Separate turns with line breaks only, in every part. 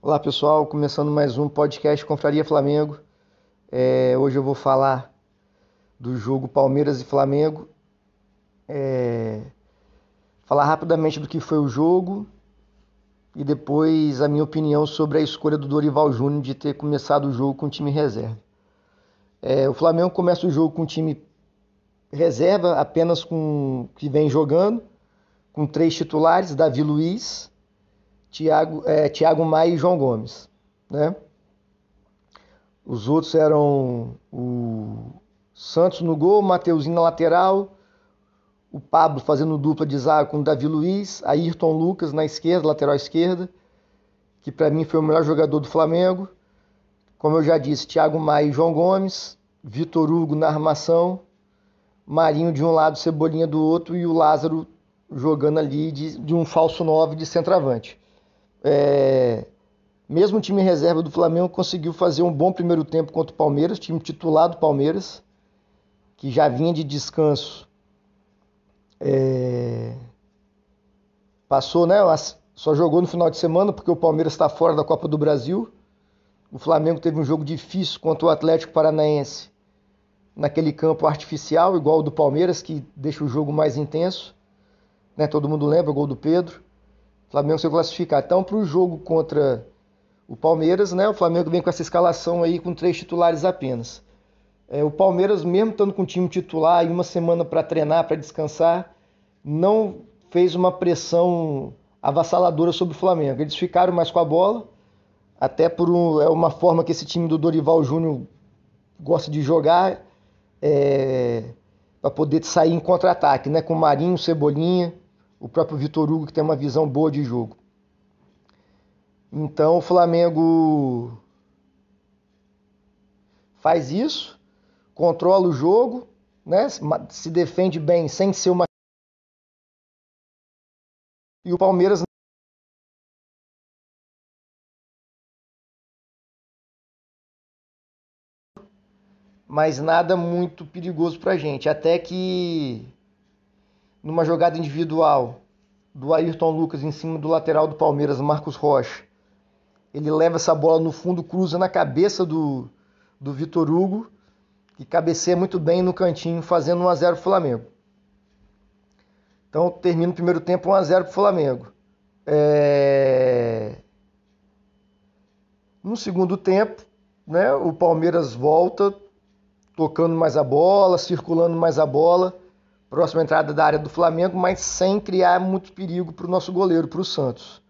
Olá pessoal, começando mais um podcast Confraria Flamengo. É, hoje eu vou falar do jogo Palmeiras e Flamengo. É, falar rapidamente do que foi o jogo e depois a minha opinião sobre a escolha do Dorival Júnior de ter começado o jogo com time reserva. É, o Flamengo começa o jogo com time reserva, apenas com que vem jogando, com três titulares, Davi Luiz, Thiago, é, Thiago Maia e João Gomes. Né? Os outros eram o Santos no gol, Mateuzinho na lateral, o Pablo fazendo dupla de zaga com o Davi Luiz, Ayrton Lucas na esquerda, lateral esquerda, que para mim foi o melhor jogador do Flamengo. Como eu já disse, Thiago Maia e João Gomes, Vitor Hugo na armação, Marinho de um lado, Cebolinha do outro e o Lázaro jogando ali de, de um falso 9 de centroavante. É, mesmo o time reserva do Flamengo conseguiu fazer um bom primeiro tempo contra o Palmeiras, time titular do Palmeiras, que já vinha de descanso. É, passou, né? Só jogou no final de semana porque o Palmeiras está fora da Copa do Brasil. O Flamengo teve um jogo difícil contra o Atlético Paranaense naquele campo artificial, igual o do Palmeiras, que deixa o jogo mais intenso. Né? Todo mundo lembra o gol do Pedro. Flamengo se classificar. Então, para o jogo contra o Palmeiras, né? O Flamengo vem com essa escalação aí com três titulares apenas. É, o Palmeiras, mesmo estando com o time titular e uma semana para treinar, para descansar, não fez uma pressão avassaladora sobre o Flamengo. Eles ficaram mais com a bola, até por um, é uma forma que esse time do Dorival Júnior gosta de jogar, é, para poder sair em contra-ataque, né? Com Marinho, Cebolinha o próprio Vitor Hugo que tem uma visão boa de jogo. Então o Flamengo faz isso, controla o jogo, né? se defende bem sem ser uma. E o Palmeiras mas nada muito perigoso para a gente. Até que numa jogada individual do Ayrton Lucas em cima do lateral do Palmeiras, Marcos Rocha. Ele leva essa bola no fundo, cruza na cabeça do, do Vitor Hugo, que cabeceia muito bem no cantinho, fazendo 1 a 0 para o Flamengo. Então termina o primeiro tempo 1 a 0 para o Flamengo. É... No segundo tempo, né, o Palmeiras volta tocando mais a bola, circulando mais a bola próxima entrada da área do Flamengo, mas sem criar muito perigo para o nosso goleiro, para o Santos.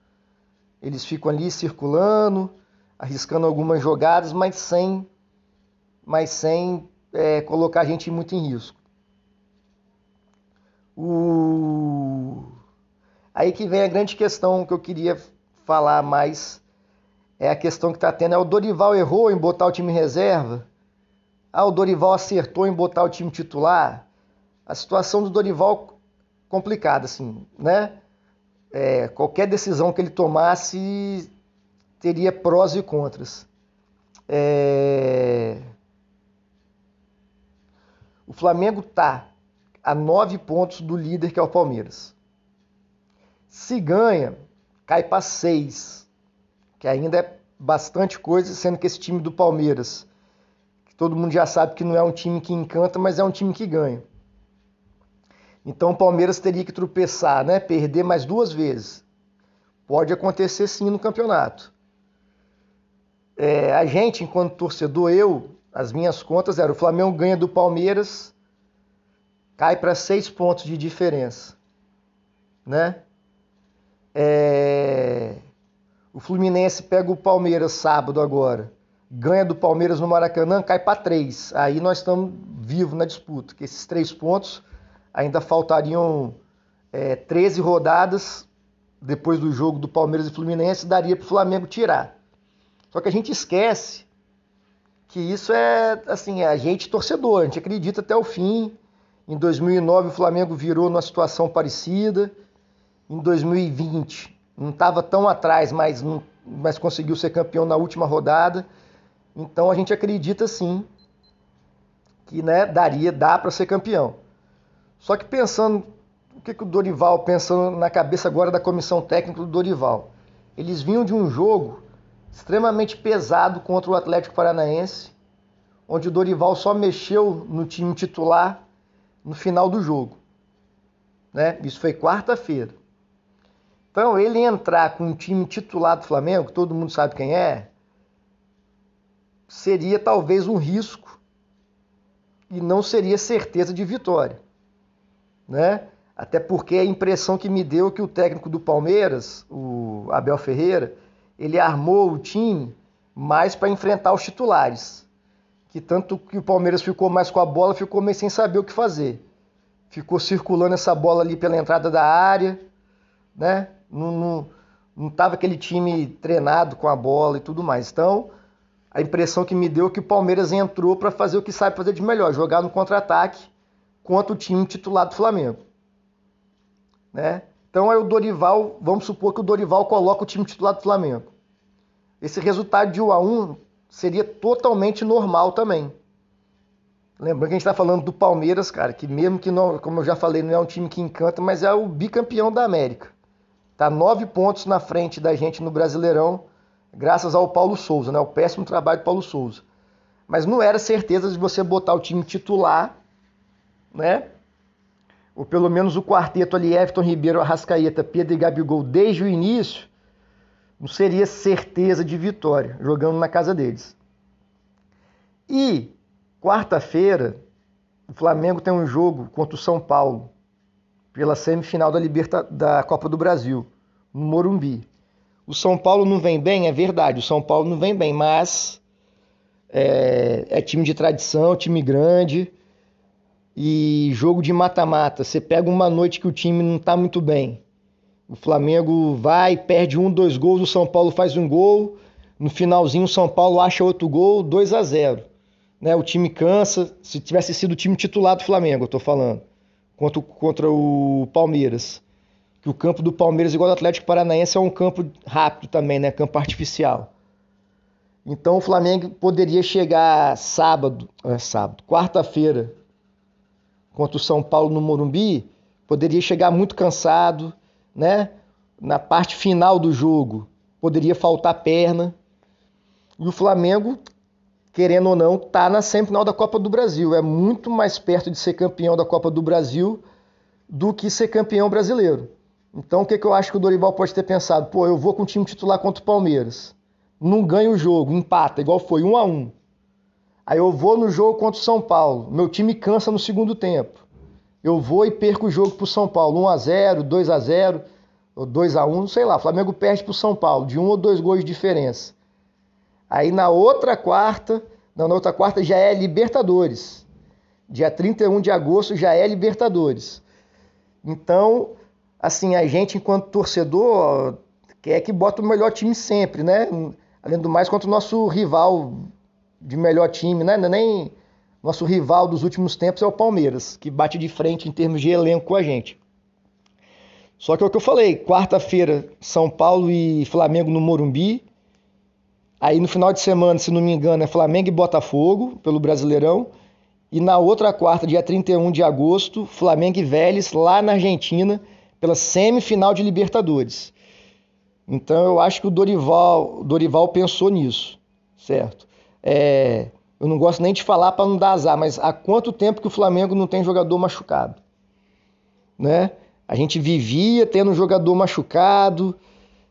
Eles ficam ali circulando, arriscando algumas jogadas, mas sem, mas sem é, colocar a gente muito em risco. O... Aí que vem a grande questão que eu queria falar mais. É a questão que está tendo. É o Dorival errou em botar o time reserva? Ah, o Dorival acertou em botar o time titular? A situação do Dorival complicada, assim, né? É, qualquer decisão que ele tomasse teria prós e contras. É... O Flamengo tá a nove pontos do líder que é o Palmeiras. Se ganha, cai para seis, que ainda é bastante coisa, sendo que esse time do Palmeiras, que todo mundo já sabe que não é um time que encanta, mas é um time que ganha. Então o Palmeiras teria que tropeçar, né? Perder mais duas vezes. Pode acontecer sim no campeonato. É, a gente, enquanto torcedor, eu, as minhas contas eram: o Flamengo ganha do Palmeiras, cai para seis pontos de diferença, né? É, o Fluminense pega o Palmeiras sábado agora, ganha do Palmeiras no Maracanã, cai para três. Aí nós estamos vivos na disputa, que esses três pontos ainda faltariam é, 13 rodadas depois do jogo do Palmeiras e Fluminense, daria para o Flamengo tirar. Só que a gente esquece que isso é assim, é a gente torcedor, a gente acredita até o fim. Em 2009 o Flamengo virou numa situação parecida. Em 2020 não estava tão atrás, mas, mas conseguiu ser campeão na última rodada. Então a gente acredita sim que né, daria, dá para ser campeão. Só que pensando, o que, que o Dorival, pensando na cabeça agora da comissão técnica do Dorival, eles vinham de um jogo extremamente pesado contra o Atlético Paranaense, onde o Dorival só mexeu no time titular no final do jogo. Né? Isso foi quarta-feira. Então, ele entrar com um time titular do Flamengo, todo mundo sabe quem é, seria talvez um risco e não seria certeza de vitória. Né? Até porque a impressão que me deu é que o técnico do Palmeiras, o Abel Ferreira, ele armou o time mais para enfrentar os titulares. Que tanto que o Palmeiras ficou mais com a bola, ficou meio sem saber o que fazer. Ficou circulando essa bola ali pela entrada da área, né? Não, não, não tava aquele time treinado com a bola e tudo mais. Então, a impressão que me deu é que o Palmeiras entrou para fazer o que sabe fazer de melhor, jogar no contra-ataque contra o time titular do Flamengo. Né? Então aí o Dorival, vamos supor que o Dorival coloca o time titular do Flamengo. Esse resultado de 1 a 1 seria totalmente normal também. Lembrando que a gente está falando do Palmeiras, cara, que mesmo que não, como eu já falei, não é um time que encanta, mas é o bicampeão da América. Tá nove pontos na frente da gente no Brasileirão, graças ao Paulo Souza, né? O péssimo trabalho do Paulo Souza. Mas não era certeza de você botar o time titular, né? ou pelo menos o quarteto ali, Everton Ribeiro, Arrascaeta, Pedro e Gabigol, desde o início, não seria certeza de vitória, jogando na casa deles. E quarta-feira, o Flamengo tem um jogo contra o São Paulo, pela semifinal da, Liberta... da Copa do Brasil, no Morumbi. O São Paulo não vem bem, é verdade, o São Paulo não vem bem, mas é, é time de tradição, time grande, e jogo de mata-mata, você pega uma noite que o time não está muito bem. O Flamengo vai, perde um, dois gols, o São Paulo faz um gol. No finalzinho, o São Paulo acha outro gol, 2 a 0 né? O time cansa. Se tivesse sido o time titular do Flamengo, eu estou falando, contra, contra o Palmeiras. Que o campo do Palmeiras, igual ao Atlético Paranaense, é um campo rápido também, né? Campo artificial. Então o Flamengo poderia chegar sábado, é, sábado, quarta-feira, contra o São Paulo no Morumbi, poderia chegar muito cansado, né? Na parte final do jogo, poderia faltar perna. E o Flamengo, querendo ou não, tá na semifinal da Copa do Brasil. É muito mais perto de ser campeão da Copa do Brasil do que ser campeão brasileiro. Então, o que, que eu acho que o Dorival pode ter pensado? Pô, eu vou com o time titular contra o Palmeiras. Não ganha o jogo, empata, igual foi, um a um. Aí eu vou no jogo contra o São Paulo. Meu time cansa no segundo tempo. Eu vou e perco o jogo para o São Paulo. 1 a 0 2 a 0 ou 2 a 1 sei lá. Flamengo perde para o São Paulo, de um ou dois gols de diferença. Aí na outra quarta, não, na outra quarta já é Libertadores. Dia 31 de agosto já é Libertadores. Então, assim, a gente, enquanto torcedor, quer que bota o melhor time sempre, né? Além do mais, contra o nosso rival de melhor time, né? É nem nosso rival dos últimos tempos é o Palmeiras, que bate de frente em termos de elenco com a gente. Só que é o que eu falei, quarta-feira São Paulo e Flamengo no Morumbi. Aí no final de semana, se não me engano, é Flamengo e Botafogo pelo Brasileirão. E na outra quarta, dia 31 de agosto, Flamengo e Vélez lá na Argentina pela semifinal de Libertadores. Então eu acho que o Dorival, o Dorival pensou nisso, certo? É, eu não gosto nem de falar para não dar azar, mas há quanto tempo que o Flamengo não tem jogador machucado? Né? A gente vivia tendo um jogador machucado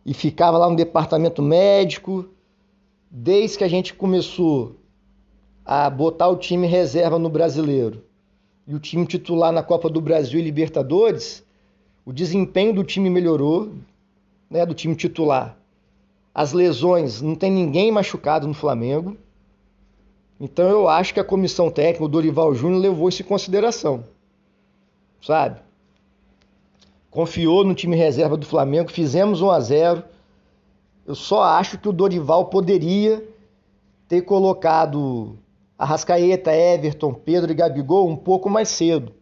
e ficava lá no departamento médico. Desde que a gente começou a botar o time reserva no brasileiro e o time titular na Copa do Brasil e Libertadores, o desempenho do time melhorou, né, do time titular. As lesões, não tem ninguém machucado no Flamengo. Então eu acho que a comissão técnica, o Dorival Júnior, levou isso em consideração. Sabe? Confiou no time reserva do Flamengo, fizemos 1 a 0. Eu só acho que o Dorival poderia ter colocado Arrascaeta, Everton, Pedro e Gabigol um pouco mais cedo.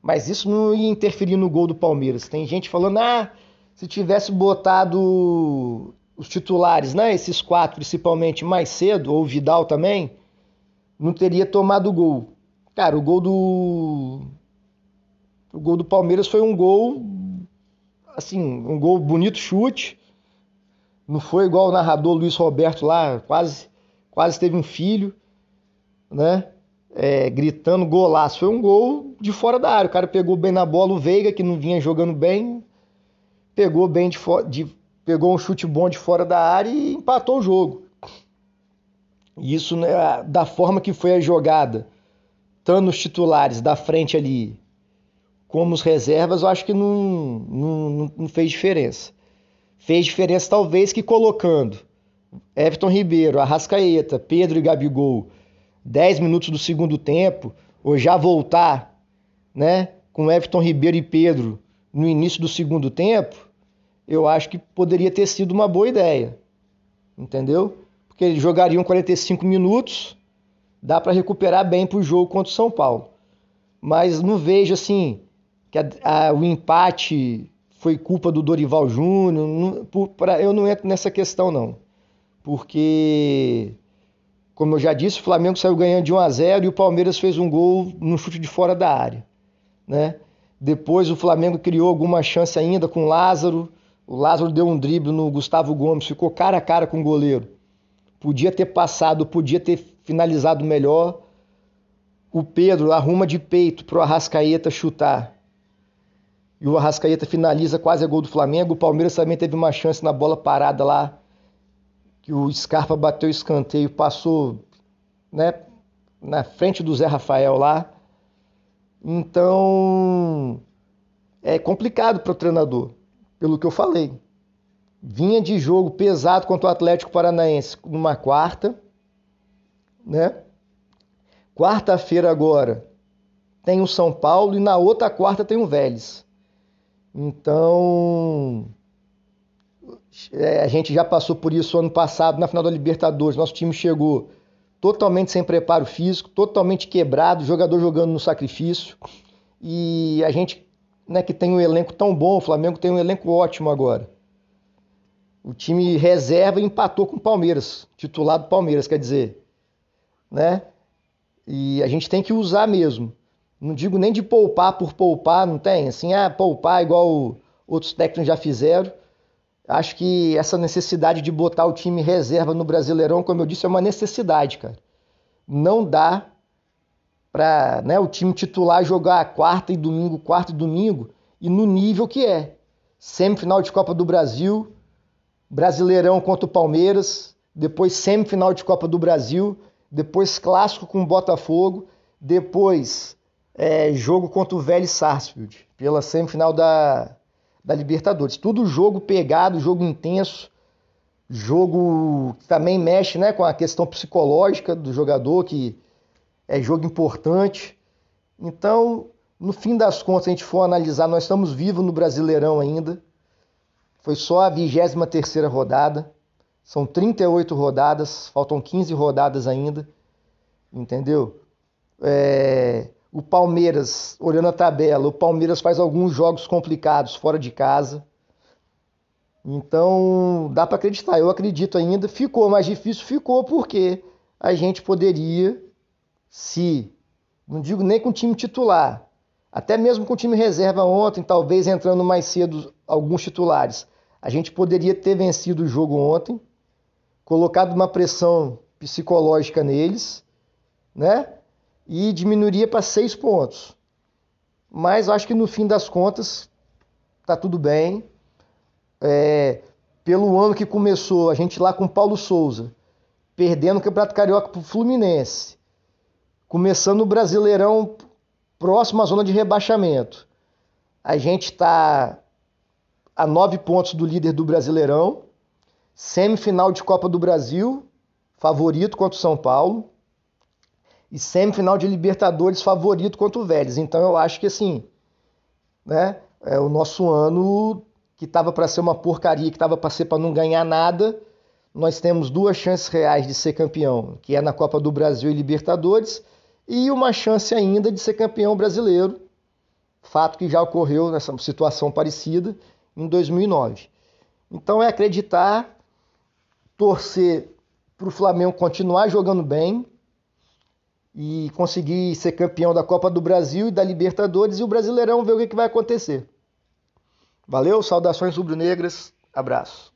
Mas isso não ia interferir no gol do Palmeiras. Tem gente falando, ah, se tivesse botado os titulares, né, esses quatro principalmente, mais cedo, ou Vidal também, não teria tomado gol. Cara, o gol do. O gol do Palmeiras foi um gol. Assim, um gol bonito chute. Não foi igual o narrador Luiz Roberto lá, quase, quase teve um filho, né? É, gritando golaço. Foi um gol de fora da área. O cara pegou bem na bola, o Veiga, que não vinha jogando bem, pegou bem de, de pegou um chute bom de fora da área e empatou o jogo. Isso né, da forma que foi a jogada, tanto os titulares da frente ali como os reservas, eu acho que não, não, não fez diferença. Fez diferença talvez que colocando Everton Ribeiro, Arrascaeta, Pedro e Gabigol 10 minutos do segundo tempo, ou já voltar né, com Everton Ribeiro e Pedro no início do segundo tempo, eu acho que poderia ter sido uma boa ideia. Entendeu? Porque eles jogariam 45 minutos, dá para recuperar bem para o jogo contra o São Paulo. Mas não vejo assim que a, a, o empate foi culpa do Dorival Júnior. eu não entro nessa questão, não. Porque, como eu já disse, o Flamengo saiu ganhando de 1 a 0 e o Palmeiras fez um gol no chute de fora da área. Né? Depois o Flamengo criou alguma chance ainda com o Lázaro. O Lázaro deu um drible no Gustavo Gomes, ficou cara a cara com o goleiro. Podia ter passado, podia ter finalizado melhor. O Pedro arruma de peito para o Arrascaeta chutar e o Arrascaeta finaliza quase a gol do Flamengo. O Palmeiras também teve uma chance na bola parada lá, que o Scarpa bateu escanteio, passou né, na frente do Zé Rafael lá. Então é complicado para o treinador, pelo que eu falei. Vinha de jogo pesado contra o Atlético Paranaense numa quarta, né? Quarta-feira agora tem o São Paulo e na outra quarta tem o Vélez. Então, é, a gente já passou por isso ano passado na final da Libertadores. Nosso time chegou totalmente sem preparo físico, totalmente quebrado, jogador jogando no sacrifício. E a gente, né, que tem um elenco tão bom, o Flamengo tem um elenco ótimo agora. O time reserva empatou com o Palmeiras, titular do Palmeiras, quer dizer, né? E a gente tem que usar mesmo. Não digo nem de poupar por poupar, não tem? Assim, ah, poupar igual outros técnicos já fizeram. Acho que essa necessidade de botar o time reserva no Brasileirão, como eu disse, é uma necessidade, cara. Não dá para né, o time titular jogar quarta e domingo, quarta e domingo, e no nível que é. Semifinal de Copa do Brasil, Brasileirão contra o Palmeiras, depois semifinal de Copa do Brasil, depois clássico com o Botafogo, depois é, jogo contra o Vélez Sarsfield, pela semifinal da, da Libertadores. Tudo jogo pegado, jogo intenso, jogo que também mexe né, com a questão psicológica do jogador, que é jogo importante. Então, no fim das contas, se a gente for analisar, nós estamos vivos no Brasileirão ainda. Foi só a 23 terceira rodada. São 38 rodadas, faltam 15 rodadas ainda. Entendeu? É... O Palmeiras, olhando a tabela, o Palmeiras faz alguns jogos complicados fora de casa. Então, dá para acreditar. Eu acredito ainda. Ficou mais difícil? Ficou porque a gente poderia, se, não digo nem com o time titular, até mesmo com o time reserva ontem, talvez entrando mais cedo alguns titulares, a gente poderia ter vencido o jogo ontem, colocado uma pressão psicológica neles, né? e diminuiria para seis pontos. Mas acho que no fim das contas tá tudo bem. É, pelo ano que começou, a gente lá com Paulo Souza, perdendo o Campeonato Carioca para o Fluminense, começando o Brasileirão próximo à zona de rebaixamento. A gente está a nove pontos do líder do Brasileirão, semifinal de Copa do Brasil, favorito contra o São Paulo e semifinal de Libertadores favorito contra o Vélez. Então eu acho que assim, né, é o nosso ano que estava para ser uma porcaria, que estava para ser para não ganhar nada, nós temos duas chances reais de ser campeão, que é na Copa do Brasil e Libertadores, e uma chance ainda de ser campeão brasileiro, fato que já ocorreu nessa situação parecida em 2009. Então é acreditar, torcer para o Flamengo continuar jogando bem, e conseguir ser campeão da Copa do Brasil e da Libertadores e o Brasileirão ver o que, vai acontecer. Valeu, saudações rubro-negras, abraço.